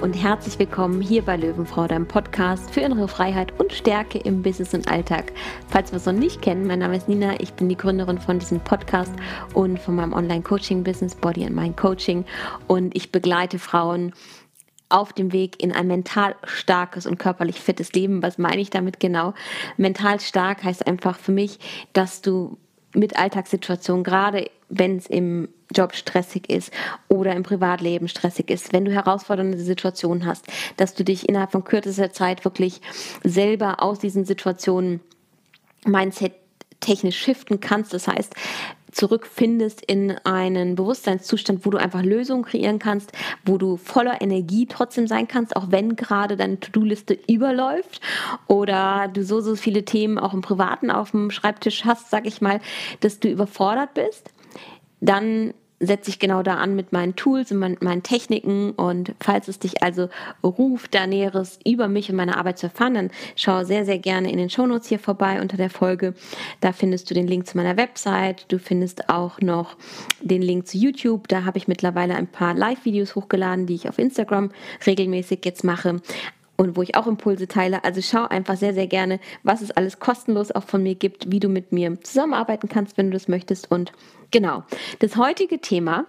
und herzlich willkommen hier bei Löwenfrau, deinem Podcast für innere Freiheit und Stärke im Business und Alltag. Falls wir es noch nicht kennen, mein Name ist Nina, ich bin die Gründerin von diesem Podcast und von meinem Online-Coaching-Business Body and Mind Coaching und ich begleite Frauen auf dem Weg in ein mental starkes und körperlich fittes Leben. Was meine ich damit genau? Mental stark heißt einfach für mich, dass du mit Alltagssituationen, gerade wenn es im Job stressig ist oder im Privatleben stressig ist, wenn du herausfordernde Situationen hast, dass du dich innerhalb von kürzester Zeit wirklich selber aus diesen Situationen Mindset technisch shiften kannst. Das heißt, zurückfindest in einen Bewusstseinszustand, wo du einfach Lösungen kreieren kannst, wo du voller Energie trotzdem sein kannst, auch wenn gerade deine To-Do-Liste überläuft oder du so, so viele Themen auch im Privaten auf dem Schreibtisch hast, sag ich mal, dass du überfordert bist dann setze ich genau da an mit meinen Tools und meinen Techniken. Und falls es dich also ruft, da Näheres über mich und meine Arbeit zu erfahren, dann schau sehr, sehr gerne in den Shownotes hier vorbei unter der Folge. Da findest du den Link zu meiner Website. Du findest auch noch den Link zu YouTube. Da habe ich mittlerweile ein paar Live-Videos hochgeladen, die ich auf Instagram regelmäßig jetzt mache und wo ich auch Impulse teile. Also schau einfach sehr, sehr gerne, was es alles kostenlos auch von mir gibt, wie du mit mir zusammenarbeiten kannst, wenn du das möchtest. Und genau, das heutige Thema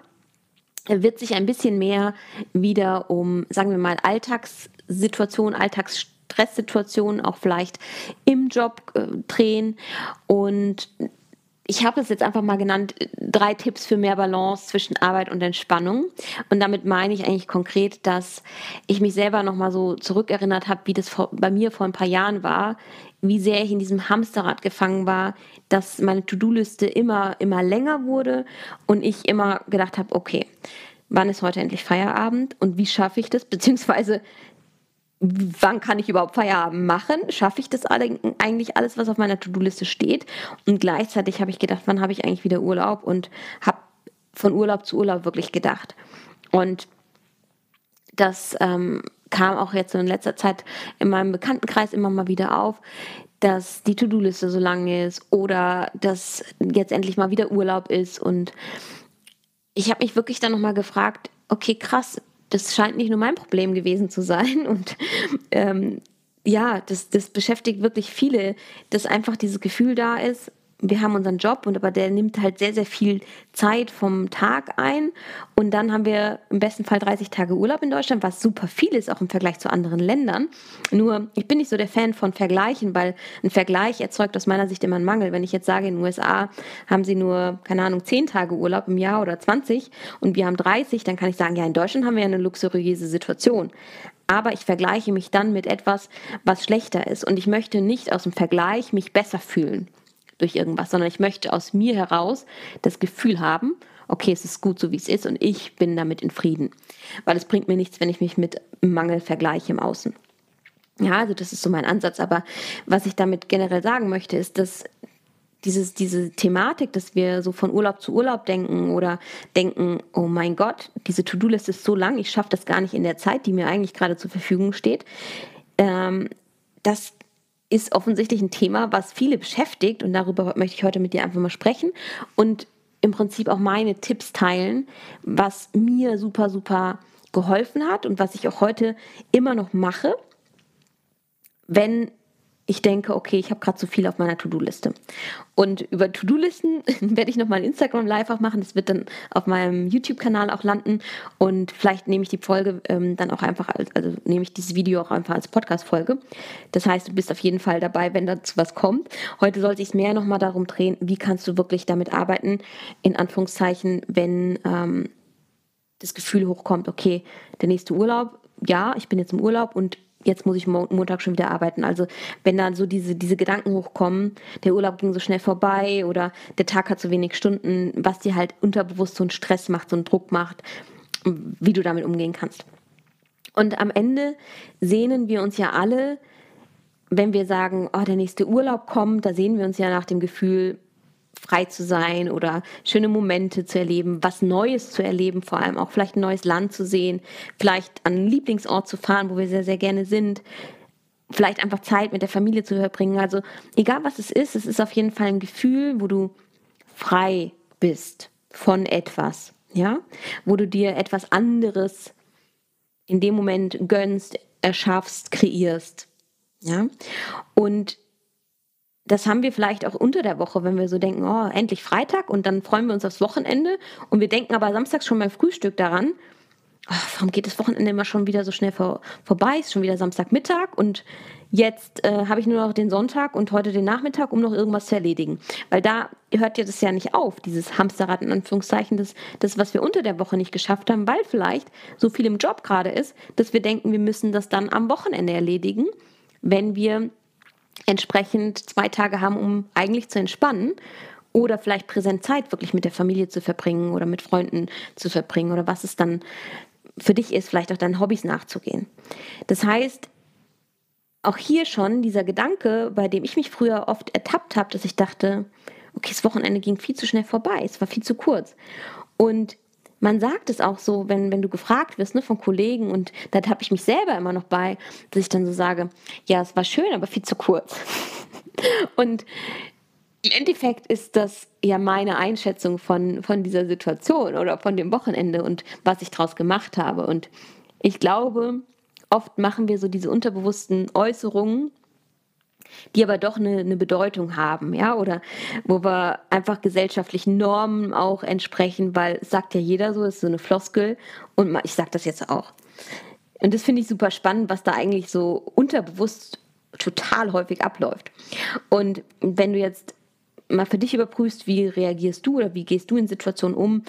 wird sich ein bisschen mehr wieder um, sagen wir mal, Alltagssituationen, Alltagsstresssituationen auch vielleicht im Job äh, drehen und ich habe es jetzt einfach mal genannt, drei Tipps für mehr Balance zwischen Arbeit und Entspannung. Und damit meine ich eigentlich konkret, dass ich mich selber nochmal so zurückerinnert habe, wie das vor, bei mir vor ein paar Jahren war, wie sehr ich in diesem Hamsterrad gefangen war, dass meine To-Do-Liste immer, immer länger wurde und ich immer gedacht habe, okay, wann ist heute endlich Feierabend und wie schaffe ich das? Beziehungsweise wann kann ich überhaupt Feierabend machen? Schaffe ich das alle, eigentlich alles, was auf meiner To-Do-Liste steht? Und gleichzeitig habe ich gedacht, wann habe ich eigentlich wieder Urlaub? Und habe von Urlaub zu Urlaub wirklich gedacht. Und das ähm, kam auch jetzt so in letzter Zeit in meinem Bekanntenkreis immer mal wieder auf, dass die To-Do-Liste so lang ist oder dass jetzt endlich mal wieder Urlaub ist. Und ich habe mich wirklich dann nochmal gefragt, okay, krass, das scheint nicht nur mein Problem gewesen zu sein. Und ähm, ja, das, das beschäftigt wirklich viele, dass einfach dieses Gefühl da ist, wir haben unseren Job und aber der nimmt halt sehr, sehr viel Zeit vom Tag ein. Und dann haben wir im besten Fall 30 Tage Urlaub in Deutschland, was super viel ist, auch im Vergleich zu anderen Ländern. Nur, ich bin nicht so der Fan von Vergleichen, weil ein Vergleich erzeugt aus meiner Sicht immer einen Mangel. Wenn ich jetzt sage, in den USA haben sie nur, keine Ahnung, 10 Tage Urlaub im Jahr oder 20 und wir haben 30, dann kann ich sagen, ja, in Deutschland haben wir ja eine luxuriöse Situation aber ich vergleiche mich dann mit etwas, was schlechter ist. Und ich möchte nicht aus dem Vergleich mich besser fühlen durch irgendwas, sondern ich möchte aus mir heraus das Gefühl haben, okay, es ist gut so, wie es ist und ich bin damit in Frieden. Weil es bringt mir nichts, wenn ich mich mit Mangel vergleiche im Außen. Ja, also das ist so mein Ansatz. Aber was ich damit generell sagen möchte, ist, dass dieses, diese Thematik, dass wir so von Urlaub zu Urlaub denken oder denken, oh mein Gott, diese To-Do-Liste ist so lang, ich schaffe das gar nicht in der Zeit, die mir eigentlich gerade zur Verfügung steht, ähm, das ist offensichtlich ein Thema, was viele beschäftigt. Und darüber möchte ich heute mit dir einfach mal sprechen und im Prinzip auch meine Tipps teilen, was mir super, super geholfen hat und was ich auch heute immer noch mache, wenn ich denke, okay, ich habe gerade zu viel auf meiner To-Do-Liste. Und über To-Do-Listen werde ich nochmal ein Instagram Live auch machen. Das wird dann auf meinem YouTube-Kanal auch landen. Und vielleicht nehme ich die Folge ähm, dann auch einfach, als, also nehme ich dieses Video auch einfach als Podcast-Folge. Das heißt, du bist auf jeden Fall dabei, wenn dazu was kommt. Heute sollte ich es mehr nochmal darum drehen, wie kannst du wirklich damit arbeiten, in Anführungszeichen, wenn ähm, das Gefühl hochkommt, okay, der nächste Urlaub, ja, ich bin jetzt im Urlaub und jetzt muss ich Montag schon wieder arbeiten. Also wenn dann so diese, diese Gedanken hochkommen, der Urlaub ging so schnell vorbei oder der Tag hat so wenig Stunden, was dir halt unterbewusst so einen Stress macht, so einen Druck macht, wie du damit umgehen kannst. Und am Ende sehnen wir uns ja alle, wenn wir sagen, oh, der nächste Urlaub kommt, da sehen wir uns ja nach dem Gefühl, frei zu sein oder schöne Momente zu erleben, was Neues zu erleben, vor allem auch vielleicht ein neues Land zu sehen, vielleicht an einen Lieblingsort zu fahren, wo wir sehr, sehr gerne sind, vielleicht einfach Zeit mit der Familie zu verbringen. Also egal was es ist, es ist auf jeden Fall ein Gefühl, wo du frei bist von etwas, ja, wo du dir etwas anderes in dem Moment gönnst, erschaffst, kreierst. Ja? Und das haben wir vielleicht auch unter der Woche, wenn wir so denken, oh, endlich Freitag und dann freuen wir uns aufs Wochenende und wir denken aber samstags schon beim Frühstück daran, oh, warum geht das Wochenende immer schon wieder so schnell vor, vorbei, ist schon wieder Samstagmittag und jetzt äh, habe ich nur noch den Sonntag und heute den Nachmittag, um noch irgendwas zu erledigen. Weil da hört ja das ja nicht auf, dieses Hamsterrad in Anführungszeichen, das, das, was wir unter der Woche nicht geschafft haben, weil vielleicht so viel im Job gerade ist, dass wir denken, wir müssen das dann am Wochenende erledigen, wenn wir entsprechend zwei Tage haben, um eigentlich zu entspannen oder vielleicht präsent Zeit wirklich mit der Familie zu verbringen oder mit Freunden zu verbringen oder was es dann für dich ist, vielleicht auch deinen Hobbys nachzugehen. Das heißt, auch hier schon dieser Gedanke, bei dem ich mich früher oft ertappt habe, dass ich dachte, okay, das Wochenende ging viel zu schnell vorbei, es war viel zu kurz. Und man sagt es auch so, wenn, wenn du gefragt wirst ne, von Kollegen und da habe ich mich selber immer noch bei, dass ich dann so sage, ja, es war schön, aber viel zu kurz. und im Endeffekt ist das ja meine Einschätzung von, von dieser Situation oder von dem Wochenende und was ich daraus gemacht habe. Und ich glaube, oft machen wir so diese unterbewussten Äußerungen die aber doch eine, eine Bedeutung haben, ja, oder wo wir einfach gesellschaftlichen Normen auch entsprechen, weil es sagt ja jeder so, es ist so eine Floskel und ich sage das jetzt auch. Und das finde ich super spannend, was da eigentlich so unterbewusst total häufig abläuft. Und wenn du jetzt mal für dich überprüfst, wie reagierst du oder wie gehst du in Situationen um,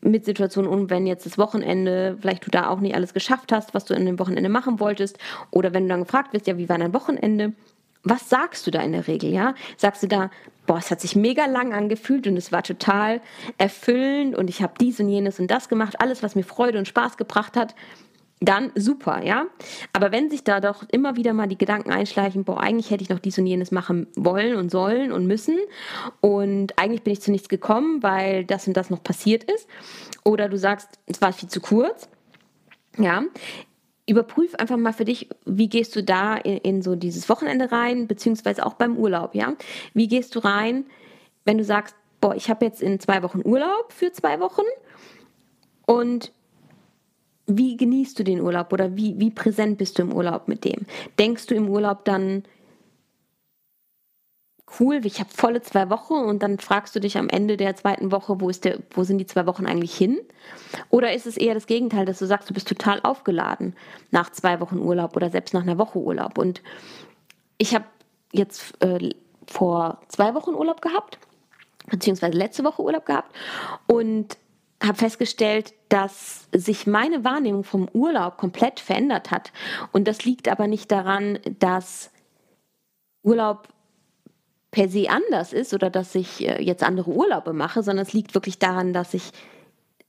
mit Situationen um, wenn jetzt das Wochenende, vielleicht du da auch nicht alles geschafft hast, was du in dem Wochenende machen wolltest, oder wenn du dann gefragt wirst, ja, wie war dein Wochenende? Was sagst du da in der Regel, ja? Sagst du da, boah, es hat sich mega lang angefühlt und es war total erfüllend und ich habe dies und jenes und das gemacht, alles, was mir Freude und Spaß gebracht hat, dann super, ja? Aber wenn sich da doch immer wieder mal die Gedanken einschleichen, boah, eigentlich hätte ich noch dies und jenes machen wollen und sollen und müssen und eigentlich bin ich zu nichts gekommen, weil das und das noch passiert ist, oder du sagst, es war viel zu kurz, ja, überprüf einfach mal für dich, wie gehst du da in, in, so dieses Wochenende rein, beziehungsweise auch beim Urlaub, ja? Wie gehst du rein, wenn du sagst, boah, ich habe jetzt in zwei Wochen Urlaub für zwei Wochen und wie genießt du den Urlaub oder wie, wie präsent bist du im Urlaub mit dem? Denkst du im Urlaub dann, cool, ich habe volle zwei Wochen und dann fragst du dich am Ende der zweiten Woche, wo, ist der, wo sind die zwei Wochen eigentlich hin? Oder ist es eher das Gegenteil, dass du sagst, du bist total aufgeladen nach zwei Wochen Urlaub oder selbst nach einer Woche Urlaub? Und ich habe jetzt äh, vor zwei Wochen Urlaub gehabt, beziehungsweise letzte Woche Urlaub gehabt und habe festgestellt, dass sich meine Wahrnehmung vom Urlaub komplett verändert hat. Und das liegt aber nicht daran, dass Urlaub per se anders ist oder dass ich äh, jetzt andere Urlaube mache, sondern es liegt wirklich daran, dass ich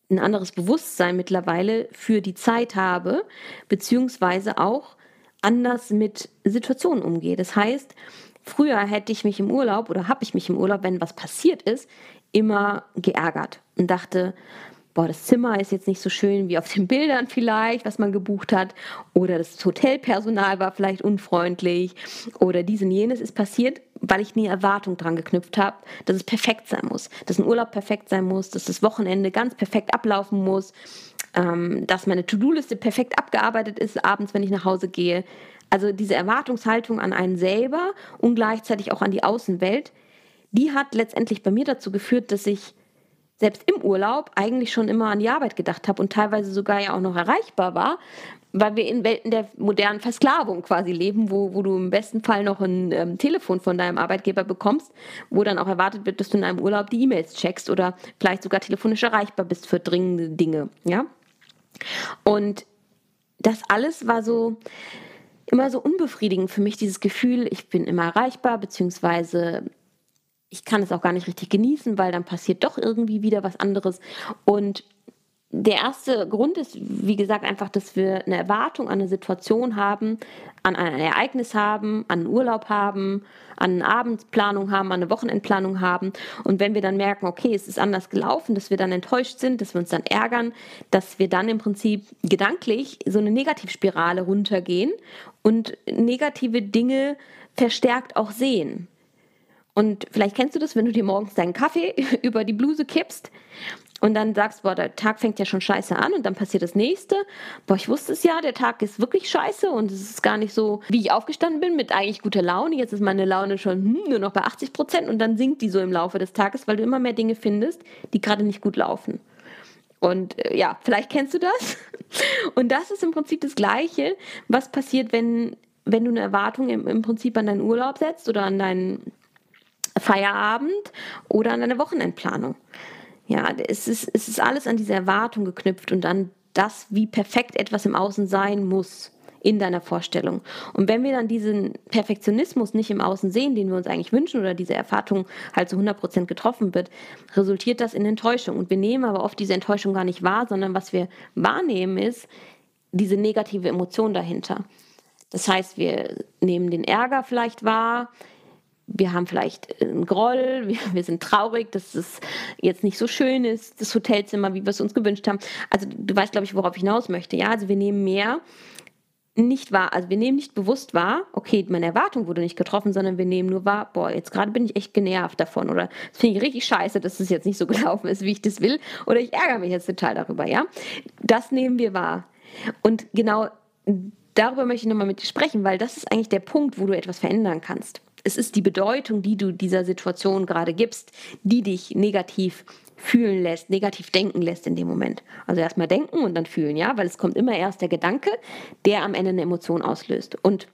ein anderes Bewusstsein mittlerweile für die Zeit habe, beziehungsweise auch anders mit Situationen umgehe. Das heißt, früher hätte ich mich im Urlaub oder habe ich mich im Urlaub, wenn was passiert ist, immer geärgert und dachte, boah, das Zimmer ist jetzt nicht so schön wie auf den Bildern vielleicht, was man gebucht hat, oder das Hotelpersonal war vielleicht unfreundlich, oder dies und jenes ist passiert, weil ich nie Erwartung dran geknüpft habe, dass es perfekt sein muss, dass ein Urlaub perfekt sein muss, dass das Wochenende ganz perfekt ablaufen muss, ähm, dass meine To-Do-Liste perfekt abgearbeitet ist abends, wenn ich nach Hause gehe. Also diese Erwartungshaltung an einen selber und gleichzeitig auch an die Außenwelt, die hat letztendlich bei mir dazu geführt, dass ich selbst im Urlaub eigentlich schon immer an die Arbeit gedacht habe und teilweise sogar ja auch noch erreichbar war, weil wir in Welten der modernen Versklavung quasi leben, wo, wo du im besten Fall noch ein ähm, Telefon von deinem Arbeitgeber bekommst, wo dann auch erwartet wird, dass du in einem Urlaub die E-Mails checkst oder vielleicht sogar telefonisch erreichbar bist für dringende Dinge, ja. Und das alles war so immer so unbefriedigend für mich, dieses Gefühl, ich bin immer erreichbar, beziehungsweise ich kann es auch gar nicht richtig genießen, weil dann passiert doch irgendwie wieder was anderes. Und der erste Grund ist, wie gesagt, einfach, dass wir eine Erwartung an eine Situation haben, an ein Ereignis haben, an einen Urlaub haben, an eine Abendplanung haben, an eine Wochenendplanung haben. Und wenn wir dann merken, okay, es ist anders gelaufen, dass wir dann enttäuscht sind, dass wir uns dann ärgern, dass wir dann im Prinzip gedanklich so eine Negativspirale runtergehen und negative Dinge verstärkt auch sehen. Und vielleicht kennst du das, wenn du dir morgens deinen Kaffee über die Bluse kippst und dann sagst, boah, der Tag fängt ja schon scheiße an und dann passiert das nächste. Boah, ich wusste es ja, der Tag ist wirklich scheiße und es ist gar nicht so, wie ich aufgestanden bin, mit eigentlich guter Laune. Jetzt ist meine Laune schon hm, nur noch bei 80 Prozent und dann sinkt die so im Laufe des Tages, weil du immer mehr Dinge findest, die gerade nicht gut laufen. Und äh, ja, vielleicht kennst du das. Und das ist im Prinzip das Gleiche, was passiert, wenn, wenn du eine Erwartung im, im Prinzip an deinen Urlaub setzt oder an deinen Feierabend oder an deine Wochenendplanung. Ja, es ist, es ist alles an diese Erwartung geknüpft und an das, wie perfekt etwas im Außen sein muss in deiner Vorstellung. Und wenn wir dann diesen Perfektionismus nicht im Außen sehen, den wir uns eigentlich wünschen oder diese Erwartung halt zu 100% getroffen wird, resultiert das in Enttäuschung. Und wir nehmen aber oft diese Enttäuschung gar nicht wahr, sondern was wir wahrnehmen ist diese negative Emotion dahinter. Das heißt, wir nehmen den Ärger vielleicht wahr, wir haben vielleicht einen Groll, wir, wir, sind traurig, dass es jetzt nicht so schön ist, das Hotelzimmer, wie wir es uns gewünscht haben. Also du weißt, glaube ich, worauf ich hinaus möchte. Ja, also wir nehmen mehr nicht wahr, also wir nehmen nicht bewusst wahr, okay, meine Erwartung wurde nicht getroffen, sondern wir nehmen nur wahr, boah, jetzt gerade bin ich echt genervt davon oder es finde ich richtig scheiße, dass es jetzt nicht so gelaufen ist, wie ich das will oder ich ärgere mich jetzt total darüber, ja. Das nehmen wir wahr. Und genau darüber möchte ich nochmal mit dir sprechen, weil das ist eigentlich der Punkt, wo du etwas verändern kannst. Es ist die Bedeutung, die du dieser Situation gerade gibst, die dich negativ fühlen lässt, negativ denken lässt in dem Moment. Also erstmal denken und dann fühlen, ja, weil es kommt immer erst der Gedanke, der am Ende eine Emotion auslöst. Und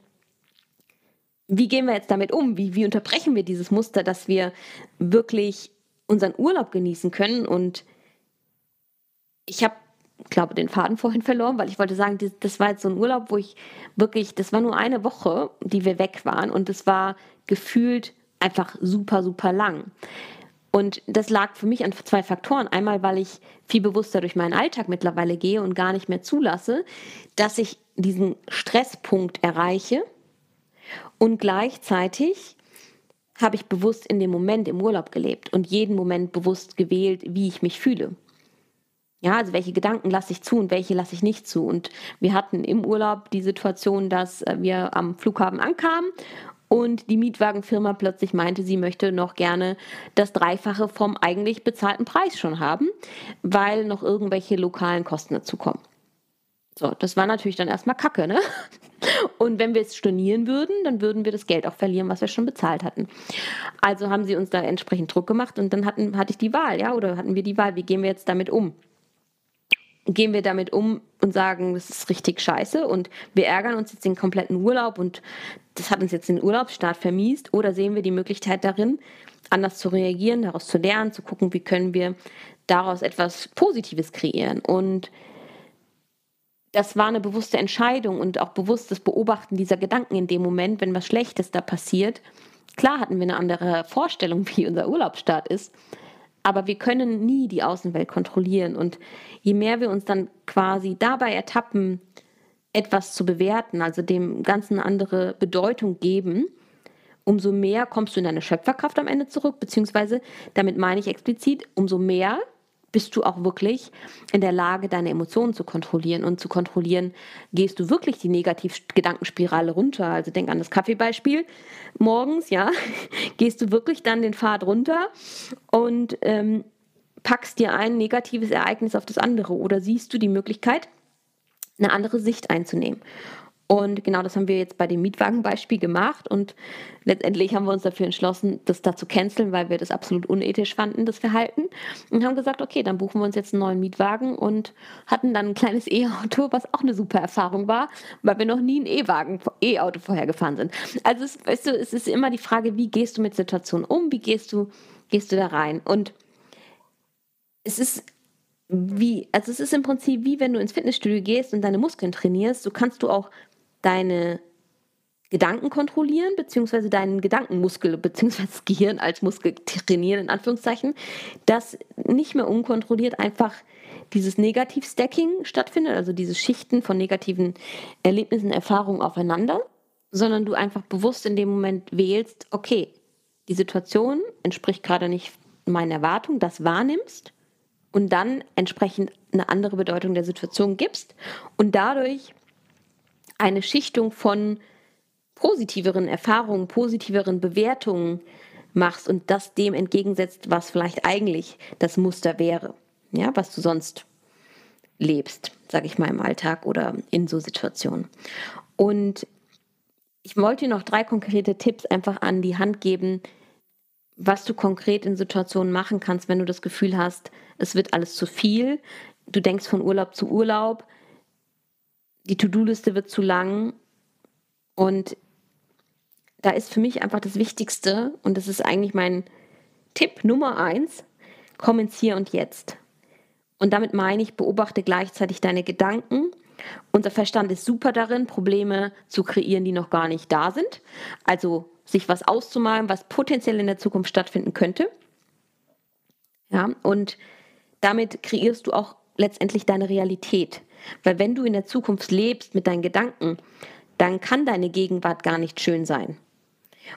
wie gehen wir jetzt damit um? Wie, wie unterbrechen wir dieses Muster, dass wir wirklich unseren Urlaub genießen können? Und ich habe, glaube den Faden vorhin verloren, weil ich wollte sagen, das war jetzt so ein Urlaub, wo ich wirklich, das war nur eine Woche, die wir weg waren und es war gefühlt einfach super, super lang. Und das lag für mich an zwei Faktoren. Einmal, weil ich viel bewusster durch meinen Alltag mittlerweile gehe und gar nicht mehr zulasse, dass ich diesen Stresspunkt erreiche. Und gleichzeitig habe ich bewusst in dem Moment im Urlaub gelebt und jeden Moment bewusst gewählt, wie ich mich fühle. Ja, also welche Gedanken lasse ich zu und welche lasse ich nicht zu. Und wir hatten im Urlaub die Situation, dass äh, wir am Flughafen ankamen und die Mietwagenfirma plötzlich meinte, sie möchte noch gerne das Dreifache vom eigentlich bezahlten Preis schon haben, weil noch irgendwelche lokalen Kosten dazu kommen. So, das war natürlich dann erstmal Kacke, ne? Und wenn wir es stornieren würden, dann würden wir das Geld auch verlieren, was wir schon bezahlt hatten. Also haben sie uns da entsprechend Druck gemacht und dann hatten, hatte ich die Wahl, ja, oder hatten wir die Wahl, wie gehen wir jetzt damit um? Gehen wir damit um und sagen, das ist richtig scheiße und wir ärgern uns jetzt den kompletten Urlaub und das hat uns jetzt den Urlaubsstart vermiest. Oder sehen wir die Möglichkeit darin, anders zu reagieren, daraus zu lernen, zu gucken, wie können wir daraus etwas Positives kreieren. Und das war eine bewusste Entscheidung und auch bewusstes Beobachten dieser Gedanken in dem Moment, wenn was Schlechtes da passiert. Klar hatten wir eine andere Vorstellung, wie unser Urlaubsstart ist, aber wir können nie die Außenwelt kontrollieren. Und je mehr wir uns dann quasi dabei ertappen, etwas zu bewerten, also dem Ganzen andere Bedeutung geben, umso mehr kommst du in deine Schöpferkraft am Ende zurück, beziehungsweise damit meine ich explizit, umso mehr bist du auch wirklich in der Lage, deine Emotionen zu kontrollieren und zu kontrollieren, gehst du wirklich die Negativ-Gedankenspirale runter. Also denk an das Kaffeebeispiel morgens, ja, gehst du wirklich dann den Pfad runter und ähm, packst dir ein negatives Ereignis auf das andere oder siehst du die Möglichkeit, eine andere Sicht einzunehmen. Und genau das haben wir jetzt bei dem Mietwagenbeispiel gemacht und letztendlich haben wir uns dafür entschlossen, das da zu canceln, weil wir das absolut unethisch fanden, das Verhalten. Und haben gesagt, okay, dann buchen wir uns jetzt einen neuen Mietwagen und hatten dann ein kleines E-Auto, was auch eine super Erfahrung war, weil wir noch nie ein E-Wagen, E-Auto vorher gefahren sind. Also es, weißt du, es ist immer die Frage, wie gehst du mit Situationen um, wie gehst du, gehst du da rein? Und es ist wie, also es ist im Prinzip wie wenn du ins Fitnessstudio gehst und deine Muskeln trainierst, so kannst du auch deine Gedanken kontrollieren, beziehungsweise deinen Gedankenmuskel, beziehungsweise das Gehirn als Muskel trainieren, in Anführungszeichen, dass nicht mehr unkontrolliert einfach dieses Negativ-Stacking stattfindet, also diese Schichten von negativen Erlebnissen, Erfahrungen aufeinander, sondern du einfach bewusst in dem Moment wählst, okay, die Situation entspricht gerade nicht meinen Erwartungen, das wahrnimmst und dann entsprechend eine andere Bedeutung der Situation gibst und dadurch eine Schichtung von positiveren Erfahrungen, positiveren Bewertungen machst und das dem entgegensetzt, was vielleicht eigentlich das Muster wäre. ja, was du sonst lebst, sage ich mal im Alltag oder in so Situationen. Und ich wollte dir noch drei konkrete Tipps einfach an die Hand geben, was du konkret in Situationen machen kannst, wenn du das Gefühl hast, es wird alles zu viel, du denkst von Urlaub zu Urlaub, die To-Do-Liste wird zu lang und da ist für mich einfach das Wichtigste und das ist eigentlich mein Tipp Nummer eins, komm ins Hier und Jetzt. Und damit meine ich, beobachte gleichzeitig deine Gedanken. Unser Verstand ist super darin, Probleme zu kreieren, die noch gar nicht da sind. Also sich was auszumalen, was potenziell in der Zukunft stattfinden könnte. Ja, und damit kreierst du auch letztendlich deine Realität. Weil wenn du in der Zukunft lebst mit deinen Gedanken, dann kann deine Gegenwart gar nicht schön sein.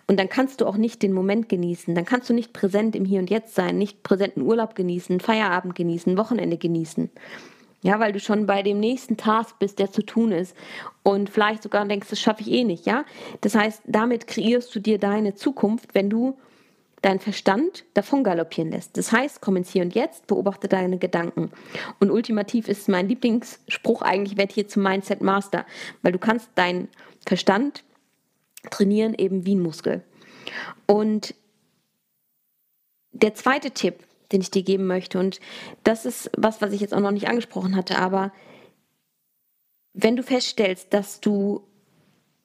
Und dann kannst du auch nicht den Moment genießen. Dann kannst du nicht präsent im Hier und Jetzt sein, nicht präsenten Urlaub genießen, Feierabend genießen, Wochenende genießen. Ja, weil du schon bei dem nächsten Task bist, der zu tun ist und vielleicht sogar denkst, das schaffe ich eh nicht, ja? Das heißt, damit kreierst du dir deine Zukunft, wenn du deinen Verstand davon galoppieren lässt. Das heißt, komm ins Hier und Jetzt, beobachte deine Gedanken. Und ultimativ ist mein Lieblingsspruch eigentlich, werd hier zum Mindset Master, weil du kannst deinen Verstand trainieren eben wie ein Muskel. Und der zweite Tipp, den ich dir geben möchte, und das ist was, was ich jetzt auch noch nicht angesprochen hatte, aber wenn du feststellst, dass du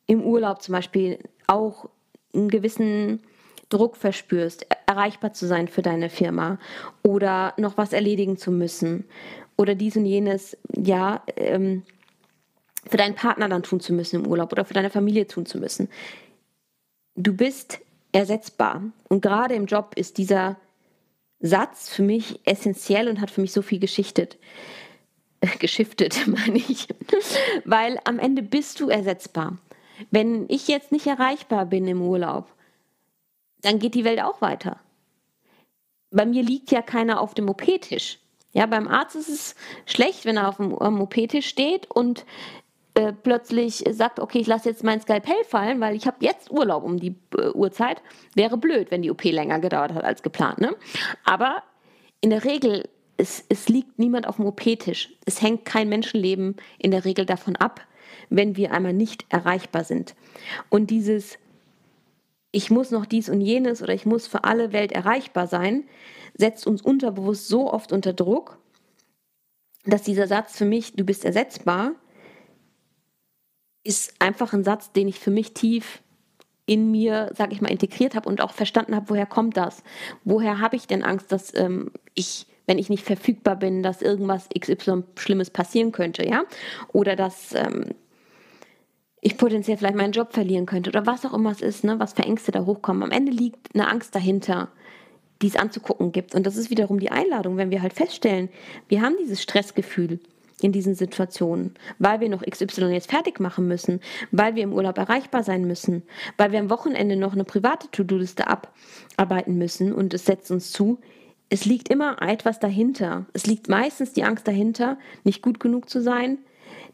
im Urlaub zum Beispiel auch einen gewissen Druck verspürst, erreichbar zu sein für deine Firma oder noch was erledigen zu müssen oder dies und jenes, ja, ähm, für deinen Partner dann tun zu müssen im Urlaub oder für deine Familie tun zu müssen. Du bist ersetzbar. Und gerade im Job ist dieser Satz für mich essentiell und hat für mich so viel geschichtet. Geschiftet, meine ich. Weil am Ende bist du ersetzbar. Wenn ich jetzt nicht erreichbar bin im Urlaub, dann geht die Welt auch weiter. Bei mir liegt ja keiner auf dem OP-Tisch. Ja, beim Arzt ist es schlecht, wenn er auf dem OP-Tisch steht und äh, plötzlich sagt, okay, ich lasse jetzt mein Skalpell fallen, weil ich habe jetzt Urlaub um die äh, Uhrzeit. Wäre blöd, wenn die OP länger gedauert hat als geplant. Ne? Aber in der Regel, es, es liegt niemand auf dem OP-Tisch. Es hängt kein Menschenleben in der Regel davon ab, wenn wir einmal nicht erreichbar sind. Und dieses ich muss noch dies und jenes oder ich muss für alle Welt erreichbar sein, setzt uns unterbewusst so oft unter Druck, dass dieser Satz für mich, du bist ersetzbar, ist einfach ein Satz, den ich für mich tief in mir, sage ich mal, integriert habe und auch verstanden habe, woher kommt das? Woher habe ich denn Angst, dass ähm, ich, wenn ich nicht verfügbar bin, dass irgendwas XY Schlimmes passieren könnte, ja? Oder dass ähm, ich potenziell vielleicht meinen Job verlieren könnte oder was auch immer es ist, ne, was für Ängste da hochkommen. Am Ende liegt eine Angst dahinter, die es anzugucken gibt. Und das ist wiederum die Einladung, wenn wir halt feststellen, wir haben dieses Stressgefühl in diesen Situationen, weil wir noch XY jetzt fertig machen müssen, weil wir im Urlaub erreichbar sein müssen, weil wir am Wochenende noch eine private To-Do-Liste abarbeiten müssen und es setzt uns zu. Es liegt immer etwas dahinter. Es liegt meistens die Angst dahinter, nicht gut genug zu sein,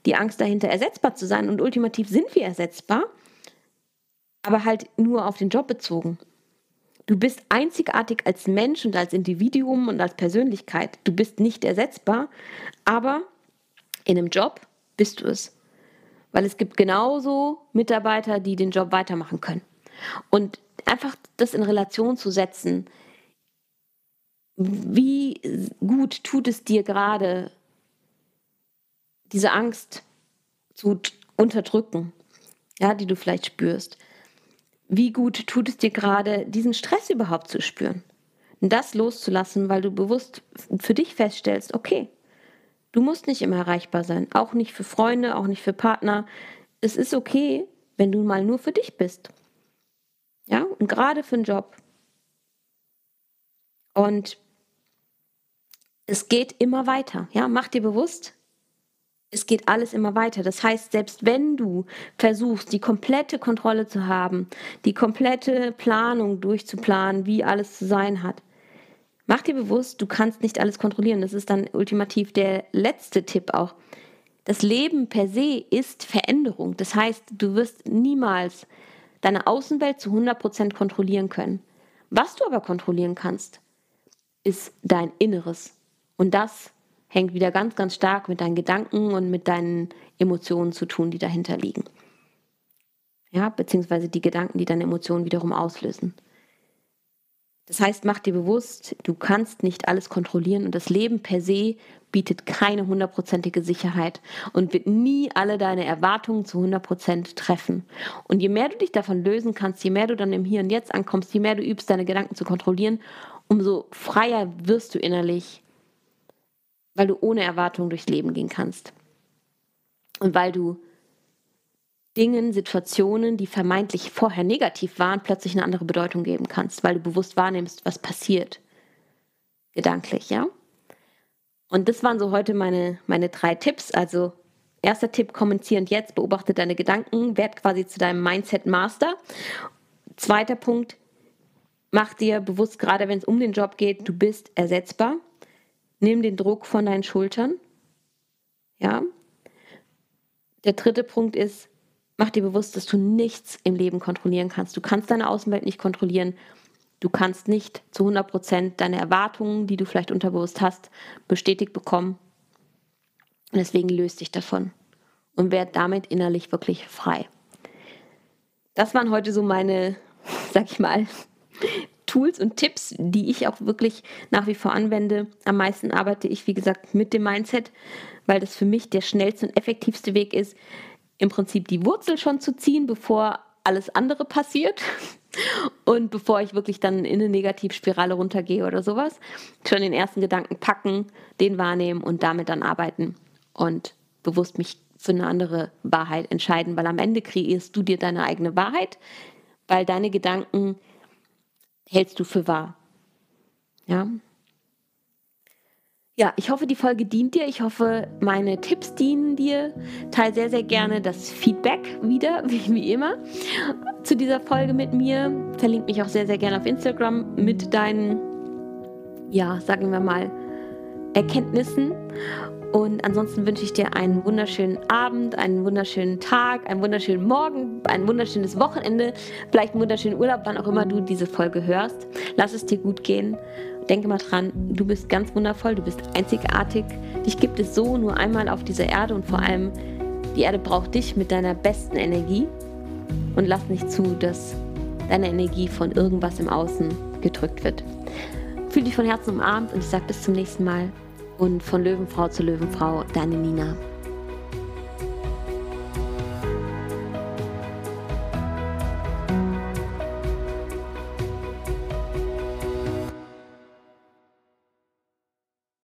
die Angst dahinter, ersetzbar zu sein. Und ultimativ sind wir ersetzbar, aber halt nur auf den Job bezogen. Du bist einzigartig als Mensch und als Individuum und als Persönlichkeit. Du bist nicht ersetzbar, aber in einem Job bist du es. Weil es gibt genauso Mitarbeiter, die den Job weitermachen können. Und einfach das in Relation zu setzen, wie gut tut es dir gerade, diese Angst zu unterdrücken, ja, die du vielleicht spürst. Wie gut tut es dir gerade, diesen Stress überhaupt zu spüren? Und das loszulassen, weil du bewusst für dich feststellst, okay, du musst nicht immer erreichbar sein, auch nicht für Freunde, auch nicht für Partner. Es ist okay, wenn du mal nur für dich bist. Ja, und gerade für einen Job. Und es geht immer weiter. Ja, mach dir bewusst, es geht alles immer weiter. Das heißt, selbst wenn du versuchst, die komplette Kontrolle zu haben, die komplette Planung durchzuplanen, wie alles zu sein hat, mach dir bewusst, du kannst nicht alles kontrollieren. Das ist dann ultimativ der letzte Tipp auch. Das Leben per se ist Veränderung. Das heißt, du wirst niemals deine Außenwelt zu 100% kontrollieren können. Was du aber kontrollieren kannst, ist dein Inneres. Und das hängt wieder ganz, ganz stark mit deinen Gedanken und mit deinen Emotionen zu tun, die dahinter liegen. Ja, beziehungsweise die Gedanken, die deine Emotionen wiederum auslösen. Das heißt, mach dir bewusst, du kannst nicht alles kontrollieren und das Leben per se bietet keine hundertprozentige Sicherheit und wird nie alle deine Erwartungen zu 100% treffen. Und je mehr du dich davon lösen kannst, je mehr du dann im Hier und Jetzt ankommst, je mehr du übst, deine Gedanken zu kontrollieren, umso freier wirst du innerlich, weil du ohne Erwartungen durchs Leben gehen kannst. Und weil du Dingen, Situationen, die vermeintlich vorher negativ waren, plötzlich eine andere Bedeutung geben kannst, weil du bewusst wahrnimmst, was passiert. Gedanklich, ja? Und das waren so heute meine, meine drei Tipps. Also, erster Tipp, kommentierend jetzt, beobachte deine Gedanken, werd quasi zu deinem Mindset-Master. Zweiter Punkt, mach dir bewusst, gerade wenn es um den Job geht, du bist ersetzbar. Nimm den Druck von deinen Schultern. Ja. Der dritte Punkt ist, mach dir bewusst, dass du nichts im Leben kontrollieren kannst. Du kannst deine Außenwelt nicht kontrollieren. Du kannst nicht zu 100 Prozent deine Erwartungen, die du vielleicht unterbewusst hast, bestätigt bekommen. Und deswegen löst dich davon und werd damit innerlich wirklich frei. Das waren heute so meine, sag ich mal, Tools und Tipps, die ich auch wirklich nach wie vor anwende. Am meisten arbeite ich, wie gesagt, mit dem Mindset, weil das für mich der schnellste und effektivste Weg ist, im Prinzip die Wurzel schon zu ziehen, bevor alles andere passiert und bevor ich wirklich dann in eine Negativspirale runtergehe oder sowas, schon den ersten Gedanken packen, den wahrnehmen und damit dann arbeiten und bewusst mich für eine andere Wahrheit entscheiden, weil am Ende kreierst du dir deine eigene Wahrheit, weil deine Gedanken hältst du für wahr. Ja, ja, ich hoffe, die Folge dient dir. Ich hoffe, meine Tipps dienen dir. Teil sehr, sehr gerne das Feedback wieder, wie, wie immer, zu dieser Folge mit mir. Verlink mich auch sehr, sehr gerne auf Instagram mit deinen, ja, sagen wir mal, Erkenntnissen. Und ansonsten wünsche ich dir einen wunderschönen Abend, einen wunderschönen Tag, einen wunderschönen Morgen, ein wunderschönes Wochenende, vielleicht einen wunderschönen Urlaub, wann auch immer du diese Folge hörst. Lass es dir gut gehen denke mal dran, du bist ganz wundervoll, du bist einzigartig. Dich gibt es so nur einmal auf dieser Erde und vor allem die Erde braucht dich mit deiner besten Energie und lass nicht zu, dass deine Energie von irgendwas im Außen gedrückt wird. Fühl dich von Herzen umarmt und ich sage bis zum nächsten Mal und von Löwenfrau zu Löwenfrau, deine Nina.